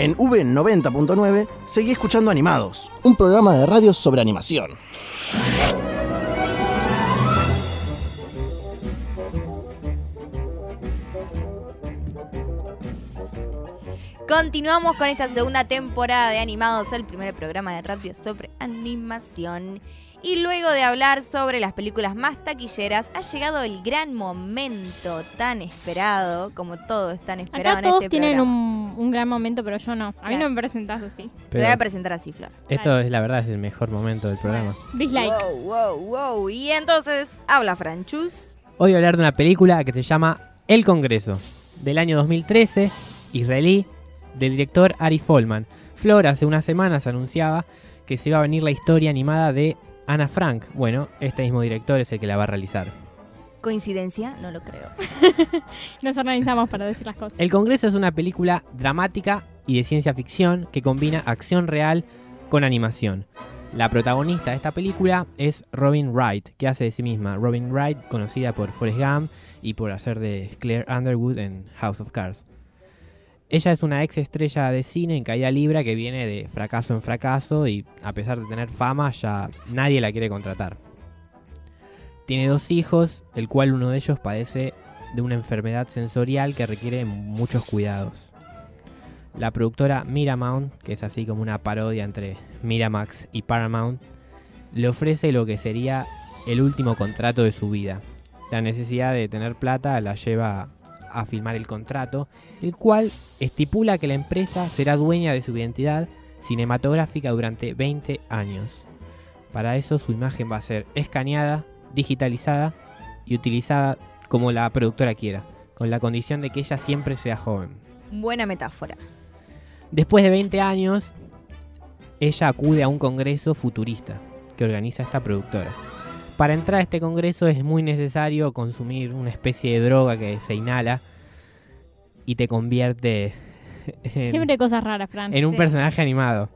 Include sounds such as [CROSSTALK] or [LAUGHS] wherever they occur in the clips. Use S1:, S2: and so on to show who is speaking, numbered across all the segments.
S1: En V90.9 seguí escuchando Animados, un programa de radio sobre animación.
S2: Continuamos con esta segunda temporada de Animados, el primer programa de radio sobre animación. Y luego de hablar sobre las películas más taquilleras, ha llegado el gran momento tan esperado, como todo es tan esperado
S3: Acá
S2: en
S3: todos
S2: este
S3: tienen un, un gran momento, pero yo no. A mí no me presentás así.
S2: Te voy a presentar así, Flor.
S4: Esto es la verdad, es el mejor momento del programa.
S3: Dislike.
S2: Wow, wow, wow. Y entonces, habla Franchus.
S4: Hoy voy a hablar de una película que se llama El Congreso, del año 2013, israelí, del director Ari Folman. Flor hace unas semanas anunciaba que se iba a venir la historia animada de Ana Frank. Bueno, este mismo director es el que la va a realizar.
S2: ¿Coincidencia? No lo creo. [LAUGHS]
S3: Nos organizamos para decir las cosas.
S4: El Congreso es una película dramática y de ciencia ficción que combina acción real con animación. La protagonista de esta película es Robin Wright, que hace de sí misma. Robin Wright, conocida por Forrest Gump y por hacer de Claire Underwood en House of Cards. Ella es una ex estrella de cine en caída libre que viene de fracaso en fracaso y a pesar de tener fama ya nadie la quiere contratar. Tiene dos hijos, el cual uno de ellos padece de una enfermedad sensorial que requiere muchos cuidados. La productora Miramount, que es así como una parodia entre Miramax y Paramount, le ofrece lo que sería el último contrato de su vida. La necesidad de tener plata la lleva a firmar el contrato, el cual estipula que la empresa será dueña de su identidad cinematográfica durante 20 años. Para eso su imagen va a ser escaneada, digitalizada y utilizada como la productora quiera, con la condición de que ella siempre sea joven.
S2: Buena metáfora.
S4: Después de 20 años, ella acude a un congreso futurista que organiza esta productora. Para entrar a este congreso es muy necesario consumir una especie de droga que se inhala y te convierte [LAUGHS] en,
S3: Siempre cosas raras, Fran.
S4: en un
S2: Sí.
S4: personaje animado.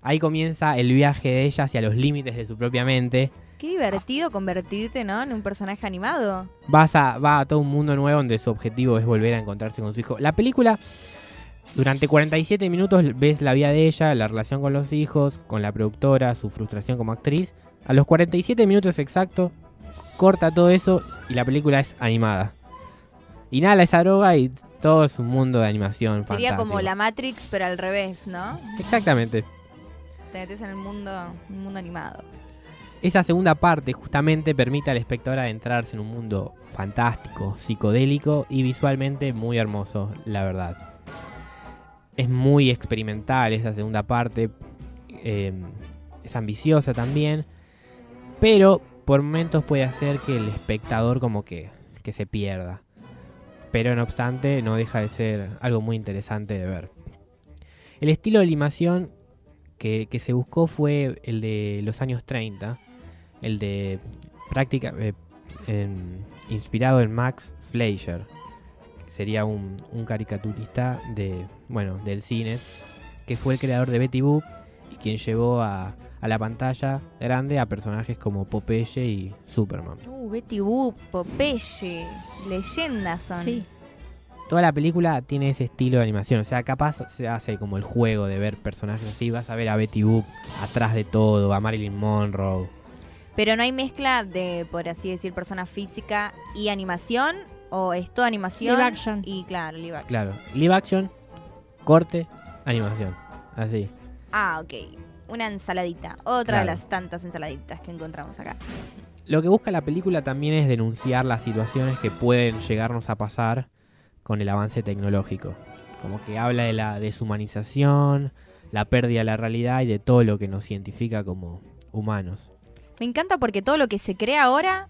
S4: Ahí comienza el viaje de ella hacia los límites de su propia mente.
S2: Qué divertido convertirte, ¿no? En un personaje animado.
S4: Vas a, va a todo un mundo nuevo donde su objetivo es volver a encontrarse con su hijo. La película, durante 47 minutos ves la vida de ella, la relación con los hijos, con la productora, su frustración como actriz. A los 47 minutos exactos, corta todo eso y la película es animada. Inhala esa droga y todo es un mundo de animación
S2: Sería como la Matrix, pero al revés, ¿no?
S4: Exactamente.
S2: Te metes en el mundo, un mundo animado.
S4: Esa segunda parte justamente permite al espectador adentrarse en un mundo fantástico, psicodélico y visualmente muy hermoso, la verdad. Es muy experimental esa segunda parte, eh, es ambiciosa también, pero por momentos puede hacer que el espectador como que, que se pierda. Pero no obstante no deja de ser algo muy interesante de ver. El estilo de animación que, que se buscó fue el de los años 30, el de práctica eh, inspirado en Max Fleischer, sería un, un caricaturista de bueno del cine, que fue el creador de Betty Boop y quien llevó a, a la pantalla grande a personajes como Popeye y Superman.
S2: Uh, Betty Boop, Popeye, leyendas son.
S3: Sí.
S4: Toda la película tiene ese estilo de animación, o sea, capaz se hace como el juego de ver personajes así, vas a ver a Betty Boop atrás de todo, a Marilyn Monroe.
S2: Pero no hay mezcla de, por así decir, persona física y animación, o es toda animación.
S3: Live action.
S2: Y claro, live action.
S4: Claro, live action, corte, animación, así.
S2: Ah, ok. Una ensaladita. Otra de las tantas ensaladitas que encontramos acá.
S4: Lo que busca la película también es denunciar las situaciones que pueden llegarnos a pasar con el avance tecnológico. Como que habla de la deshumanización, la pérdida de la realidad y de todo lo que nos identifica como humanos.
S2: Me encanta porque todo lo que se crea ahora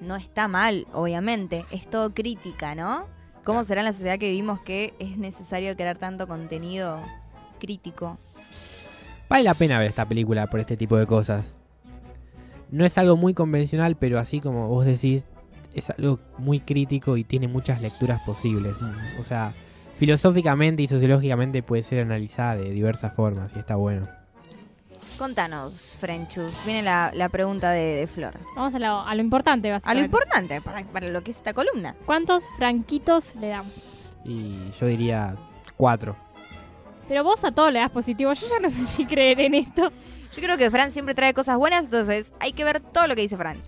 S2: no está mal, obviamente. Es todo crítica, ¿no? ¿Cómo será en la sociedad que vivimos que es necesario crear tanto contenido crítico?
S4: Vale la pena ver esta película por este tipo de cosas. No es algo muy convencional, pero así como vos decís, es algo muy crítico y tiene muchas lecturas posibles. O sea, filosóficamente y sociológicamente puede ser analizada de diversas formas y está bueno.
S2: Contanos, Frenchus. Viene la, la pregunta de, de Flor.
S3: Vamos a lo, a lo importante,
S2: A lo
S3: básicamente.
S2: importante para, para lo que es esta columna.
S3: ¿Cuántos franquitos le damos?
S4: Y yo diría cuatro.
S3: Pero vos a todo le das positivo. Yo ya no sé si creer en esto.
S2: Yo creo que Fran siempre trae cosas buenas, entonces hay que ver todo lo que dice Fran.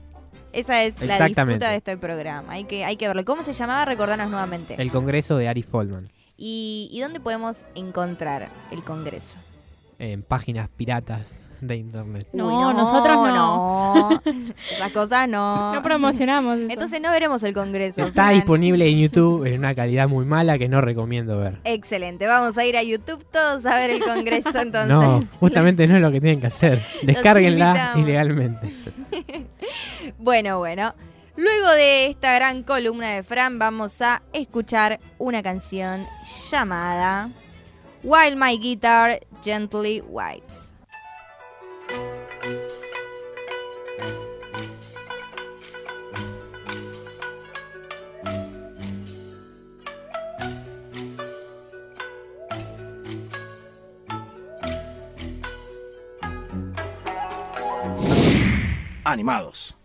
S2: Esa es la disputa de este programa. Hay que, hay que verlo. ¿Cómo se llamaba? Recordanos nuevamente.
S4: El congreso de Ari Folman.
S2: ¿Y, ¿Y dónde podemos encontrar el Congreso?
S4: En páginas piratas de internet.
S3: No, nosotros no.
S2: no. [LAUGHS] Esas cosas no.
S3: No promocionamos eso.
S2: Entonces no veremos el Congreso.
S4: Está
S2: Fran.
S4: disponible en YouTube en una calidad muy mala que no recomiendo ver.
S2: Excelente. Vamos a ir a YouTube todos a ver el Congreso [LAUGHS] entonces.
S4: No, justamente no es lo que tienen que hacer. Descárguenla ilegalmente. [LAUGHS]
S2: Bueno, bueno. Luego de esta gran columna de Fran, vamos a escuchar una canción llamada While My Guitar Gently Whites.
S1: Animados.